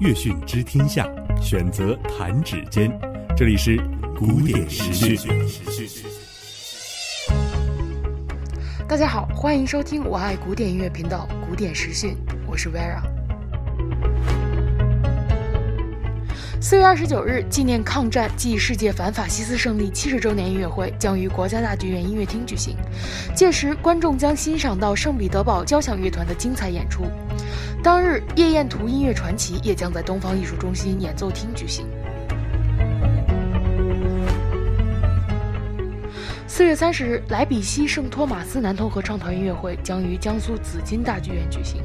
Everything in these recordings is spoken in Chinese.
乐讯知天下，选择弹指间。这里是古典时讯。大家好，欢迎收听我爱古典音乐频道古典时讯，我是 Vera。四月二十九日，纪念抗战暨世界反法西斯胜利七十周年音乐会将于国家大剧院音乐厅举行。届时，观众将欣赏到圣彼得堡交响乐团的精彩演出。当日，夜宴图音乐传奇也将在东方艺术中心演奏厅举行。四月三十日，莱比锡圣托马斯男童合唱团音乐会将于江苏紫金大剧院举行。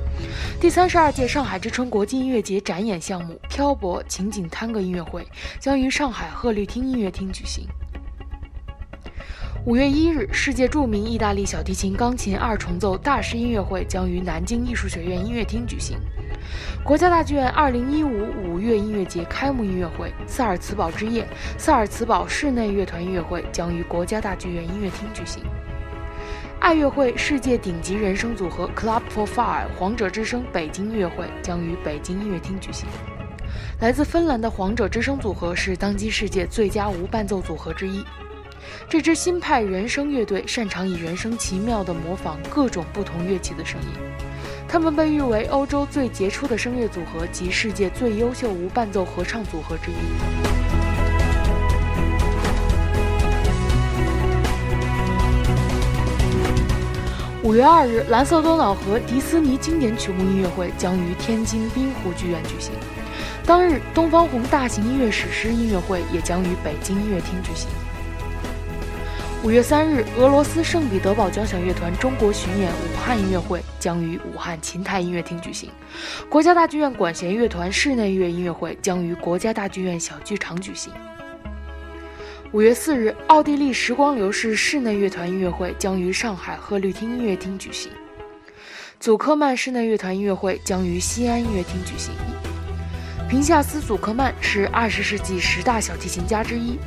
第三十二届上海之春国际音乐节展演项目《漂泊情景探戈音乐会》将于上海鹤绿厅音乐厅举行。五月一日，世界著名意大利小提琴、钢琴二重奏大师音乐会将于南京艺术学院音乐厅举行。国家大剧院二零一五五月音乐节开幕音乐会《萨尔茨堡之夜》萨尔茨堡室内乐团音乐会将于国家大剧院音乐厅举行。爱乐会世界顶级人声组合 Club for Fire 皇者之声北京音乐会将于北京音乐厅举行。来自芬兰的皇者之声组合是当今世界最佳无伴奏组合之一。这支新派人声乐队擅长以人声奇妙地模仿各种不同乐器的声音。他们被誉为欧洲最杰出的声乐组合及世界最优秀无伴奏合唱组合之一。五月二日，蓝色多瑙河迪斯尼经典曲目音乐会将于天津滨湖剧院举行。当日，东方红大型音乐史诗音乐会也将于北京音乐厅举行。五月三日，俄罗斯圣彼得堡交响乐团中国巡演武汉音乐会将于武汉琴台音乐厅举行。国家大剧院管弦乐团室内乐音乐会将于国家大剧院小剧场举行。五月四日，奥地利时光流逝室内乐团音乐会将于上海鹤绿厅音乐厅举行。祖克曼室内乐团音乐会将于西安音乐厅举行。平夏斯·祖克曼是二十世纪十大小提琴家之一。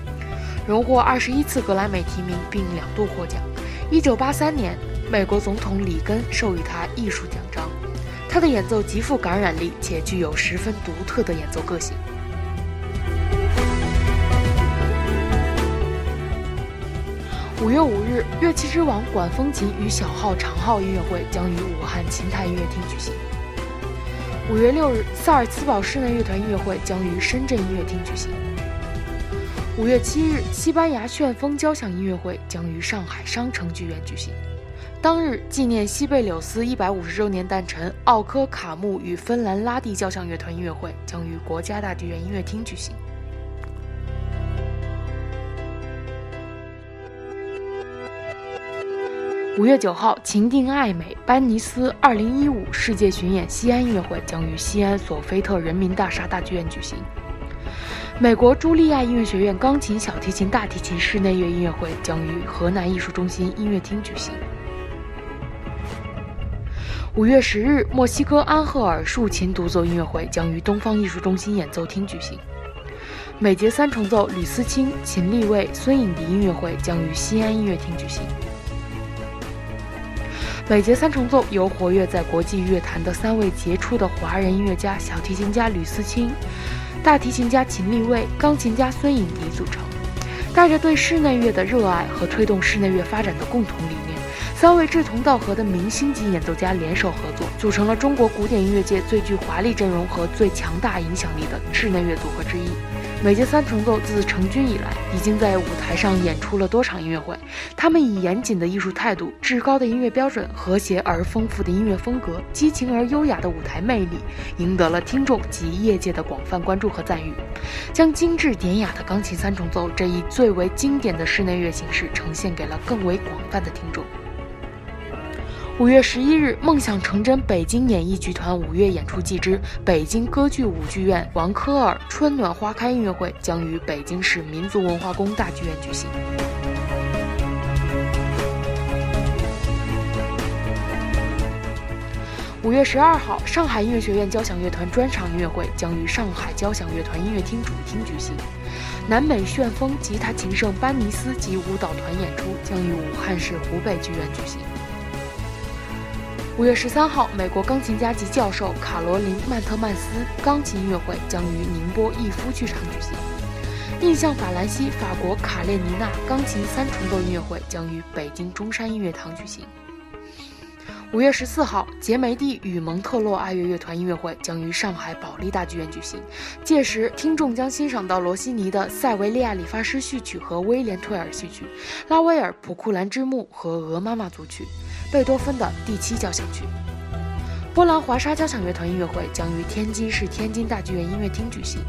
荣获二十一次格莱美提名，并两度获奖。一九八三年，美国总统里根授予他艺术奖章。他的演奏极富感染力，且具有十分独特的演奏个性。五月五日，乐器之王管风琴与小号、长号音乐会将于武汉琴台音乐厅举行。五月六日，萨尔茨堡室内乐团音乐会将于深圳音乐厅举行。五月七日，西班牙旋风交响音乐会将于上海商城剧院举行。当日，纪念西贝柳斯一百五十周年诞辰，奥科卡木与芬兰拉蒂交响乐团音乐会将于国家大剧院音乐厅举行。五月九号，情定爱美班尼斯二零一五世界巡演西安音乐会将于西安索菲特人民大厦大剧院举行。美国茱莉亚音乐学院钢琴、小提琴、大提琴室内乐音乐会将于河南艺术中心音乐厅举行。五月十日，墨西哥安赫尔竖琴独奏音乐会将于东方艺术中心演奏厅举行。美节三重奏吕思清、秦立卫、孙颖迪音乐会将于西安音乐厅举行。美节三重奏由活跃在国际乐坛的三位杰出的华人音乐家：小提琴家吕思清。大提琴家秦立卫、钢琴家孙颖迪组成，带着对室内乐的热爱和推动室内乐发展的共同理念，三位志同道合的明星级演奏家联手合作，组成了中国古典音乐界最具华丽阵容和最强大影响力的室内乐组合之一。美节三重奏自成军以来，已经在舞台上演出了多场音乐会。他们以严谨的艺术态度、至高的音乐标准、和谐而丰富的音乐风格、激情而优雅的舞台魅力，赢得了听众及业界的广泛关注和赞誉，将精致典雅的钢琴三重奏这一最为经典的室内乐形式呈现给了更为广泛的听众。五月十一日，梦想成真北京演艺剧团五月演出季之北京歌剧舞剧院王科尔《春暖花开》音乐会将于北京市民族文化宫大剧院举行。五月十二号，上海音乐学院交响乐团专场音乐会将于上海交响乐团音乐厅主厅举行。南美旋风吉他琴圣班尼斯及舞蹈团演出将于武汉市湖北剧院举行。五月十三号，美国钢琴家及教授卡罗琳·曼特曼斯钢琴音乐会将于宁波逸夫剧场举行。印象法兰西法国卡列尼娜钢琴三重奏音乐会将于北京中山音乐堂举行。五月十四号，杰梅蒂与蒙特洛爱乐乐团音乐会将于上海保利大剧院举行。届时，听众将欣赏到罗西尼的《塞维利亚理发师序曲》和《威廉退尔序曲》，拉威尔《普库兰之墓》和《鹅妈妈组曲》，贝多芬的第七交响曲。波兰华沙交响乐团音乐会将于天津市天津大剧院音乐厅举行。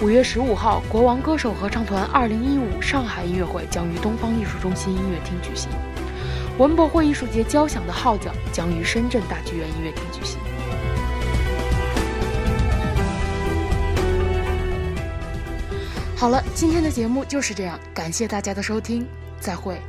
五月十五号，国王歌手合唱团二零一五上海音乐会将于东方艺术中心音乐厅举行。文博会艺术节交响的号角将于深圳大剧院音乐厅举行。好了，今天的节目就是这样，感谢大家的收听，再会。